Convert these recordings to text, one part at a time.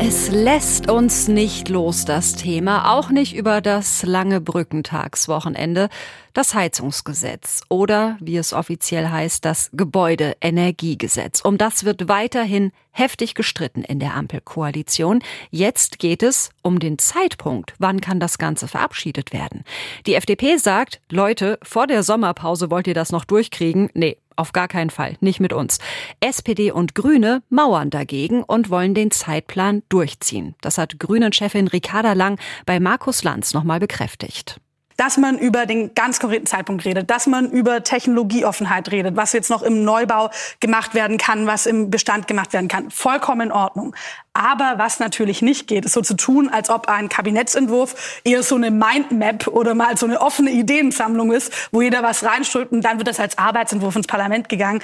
Es lässt uns nicht los, das Thema, auch nicht über das lange Brückentagswochenende, das Heizungsgesetz oder, wie es offiziell heißt, das Gebäudeenergiegesetz. Um das wird weiterhin heftig gestritten in der Ampelkoalition. Jetzt geht es um den Zeitpunkt. Wann kann das Ganze verabschiedet werden? Die FDP sagt, Leute, vor der Sommerpause wollt ihr das noch durchkriegen? Nee, auf gar keinen Fall, nicht mit uns. SPD und Grüne mauern dagegen und wollen den Zeitplan durchziehen. Das hat Grünen-Chefin Ricarda Lang bei Markus Lanz nochmal bekräftigt dass man über den ganz konkreten Zeitpunkt redet, dass man über Technologieoffenheit redet, was jetzt noch im Neubau gemacht werden kann, was im Bestand gemacht werden kann. Vollkommen in Ordnung. Aber was natürlich nicht geht, ist so zu tun, als ob ein Kabinettsentwurf eher so eine Mindmap oder mal so eine offene Ideensammlung ist, wo jeder was reinstülpt und dann wird das als Arbeitsentwurf ins Parlament gegangen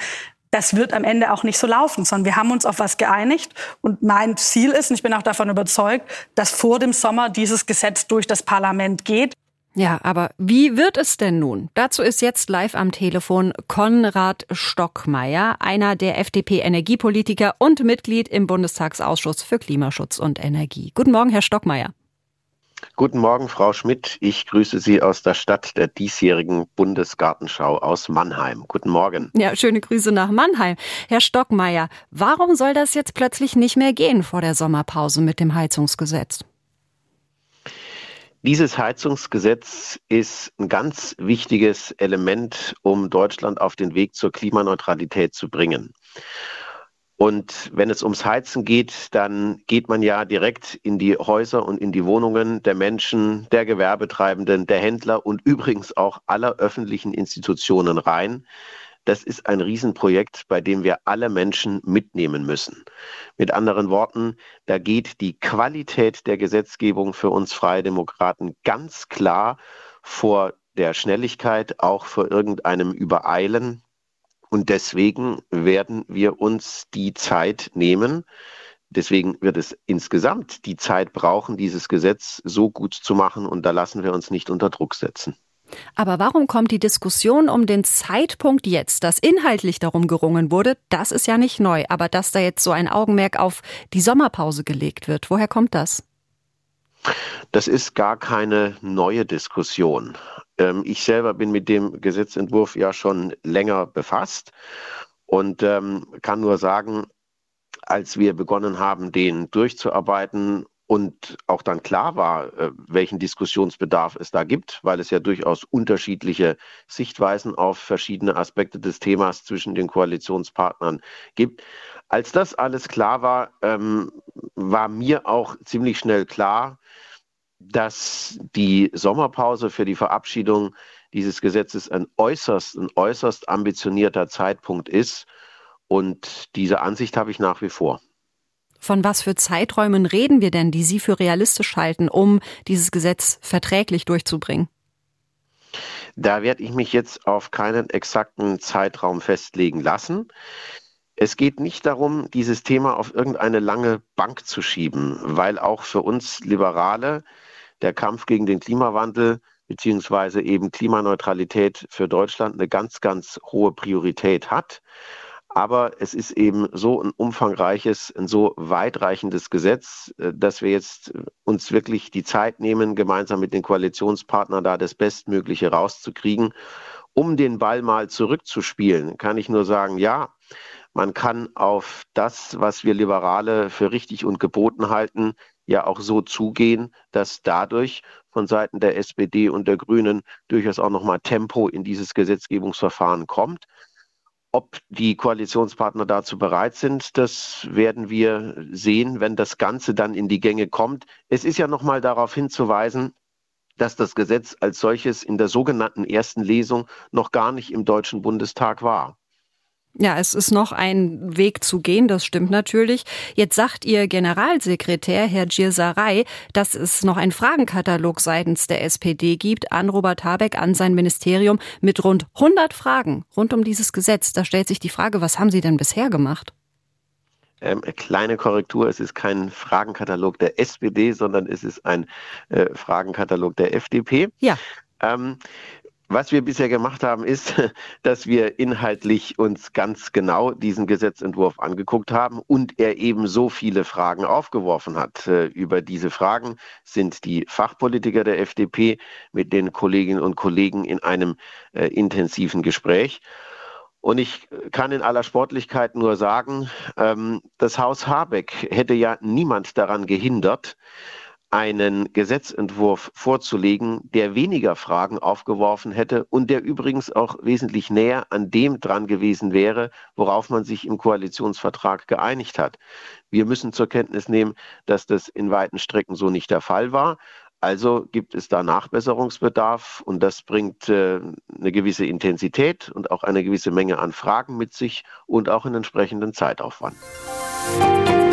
das wird am Ende auch nicht so laufen, sondern wir haben uns auf was geeinigt. Und mein Ziel ist, und ich bin auch davon überzeugt, dass vor dem Sommer dieses Gesetz durch das Parlament geht. Ja, aber wie wird es denn nun? Dazu ist jetzt live am Telefon Konrad Stockmeier, einer der FDP-Energiepolitiker und Mitglied im Bundestagsausschuss für Klimaschutz und Energie. Guten Morgen, Herr Stockmeier. Guten Morgen, Frau Schmidt. Ich grüße Sie aus der Stadt der diesjährigen Bundesgartenschau aus Mannheim. Guten Morgen. Ja, schöne Grüße nach Mannheim. Herr Stockmeier, warum soll das jetzt plötzlich nicht mehr gehen vor der Sommerpause mit dem Heizungsgesetz? Dieses Heizungsgesetz ist ein ganz wichtiges Element, um Deutschland auf den Weg zur Klimaneutralität zu bringen. Und wenn es ums Heizen geht, dann geht man ja direkt in die Häuser und in die Wohnungen der Menschen, der Gewerbetreibenden, der Händler und übrigens auch aller öffentlichen Institutionen rein das ist ein Riesenprojekt, bei dem wir alle Menschen mitnehmen müssen. Mit anderen Worten, da geht die Qualität der Gesetzgebung für uns Freie Demokraten ganz klar vor der Schnelligkeit, auch vor irgendeinem Übereilen. Und deswegen werden wir uns die Zeit nehmen. Deswegen wird es insgesamt die Zeit brauchen, dieses Gesetz so gut zu machen. Und da lassen wir uns nicht unter Druck setzen. Aber warum kommt die Diskussion um den Zeitpunkt jetzt, dass inhaltlich darum gerungen wurde, das ist ja nicht neu, aber dass da jetzt so ein Augenmerk auf die Sommerpause gelegt wird, woher kommt das? Das ist gar keine neue Diskussion. Ähm, ich selber bin mit dem Gesetzentwurf ja schon länger befasst und ähm, kann nur sagen, als wir begonnen haben, den durchzuarbeiten und auch dann klar war, äh, welchen Diskussionsbedarf es da gibt, weil es ja durchaus unterschiedliche Sichtweisen auf verschiedene Aspekte des Themas zwischen den Koalitionspartnern gibt. Als das alles klar war, ähm, war mir auch ziemlich schnell klar, dass die Sommerpause für die Verabschiedung dieses Gesetzes ein äußerst, ein äußerst ambitionierter Zeitpunkt ist. Und diese Ansicht habe ich nach wie vor. Von was für Zeiträumen reden wir denn, die Sie für realistisch halten, um dieses Gesetz verträglich durchzubringen? Da werde ich mich jetzt auf keinen exakten Zeitraum festlegen lassen. Es geht nicht darum, dieses Thema auf irgendeine lange Bank zu schieben, weil auch für uns Liberale der Kampf gegen den Klimawandel beziehungsweise eben Klimaneutralität für Deutschland eine ganz, ganz hohe Priorität hat. Aber es ist eben so ein umfangreiches, ein so weitreichendes Gesetz, äh, dass wir jetzt uns wirklich die Zeit nehmen, gemeinsam mit den Koalitionspartnern da das Bestmögliche rauszukriegen. Um den Ball mal zurückzuspielen, kann ich nur sagen, ja, man kann auf das, was wir Liberale für richtig und geboten halten, ja auch so zugehen, dass dadurch von Seiten der SPD und der Grünen durchaus auch nochmal Tempo in dieses Gesetzgebungsverfahren kommt. Ob die Koalitionspartner dazu bereit sind, das werden wir sehen, wenn das Ganze dann in die Gänge kommt. Es ist ja nochmal darauf hinzuweisen, dass das Gesetz als solches in der sogenannten ersten Lesung noch gar nicht im Deutschen Bundestag war. Ja, es ist noch ein Weg zu gehen, das stimmt natürlich. Jetzt sagt Ihr Generalsekretär, Herr Gierserei, dass es noch einen Fragenkatalog seitens der SPD gibt an Robert Habeck, an sein Ministerium mit rund 100 Fragen rund um dieses Gesetz. Da stellt sich die Frage, was haben Sie denn bisher gemacht? Ähm, kleine Korrektur, es ist kein Fragenkatalog der SPD, sondern es ist ein äh, Fragenkatalog der FDP. Ja. Ähm, was wir bisher gemacht haben, ist, dass wir inhaltlich uns ganz genau diesen Gesetzentwurf angeguckt haben und er eben so viele Fragen aufgeworfen hat. Äh, über diese Fragen sind die Fachpolitiker der FDP mit den Kolleginnen und Kollegen in einem äh, intensiven Gespräch. Und ich kann in aller Sportlichkeit nur sagen, ähm, das Haus Habeck hätte ja niemand daran gehindert, einen Gesetzentwurf vorzulegen, der weniger Fragen aufgeworfen hätte und der übrigens auch wesentlich näher an dem dran gewesen wäre, worauf man sich im Koalitionsvertrag geeinigt hat. Wir müssen zur Kenntnis nehmen, dass das in weiten Strecken so nicht der Fall war. Also gibt es da Nachbesserungsbedarf und das bringt äh, eine gewisse Intensität und auch eine gewisse Menge an Fragen mit sich und auch einen entsprechenden Zeitaufwand. Musik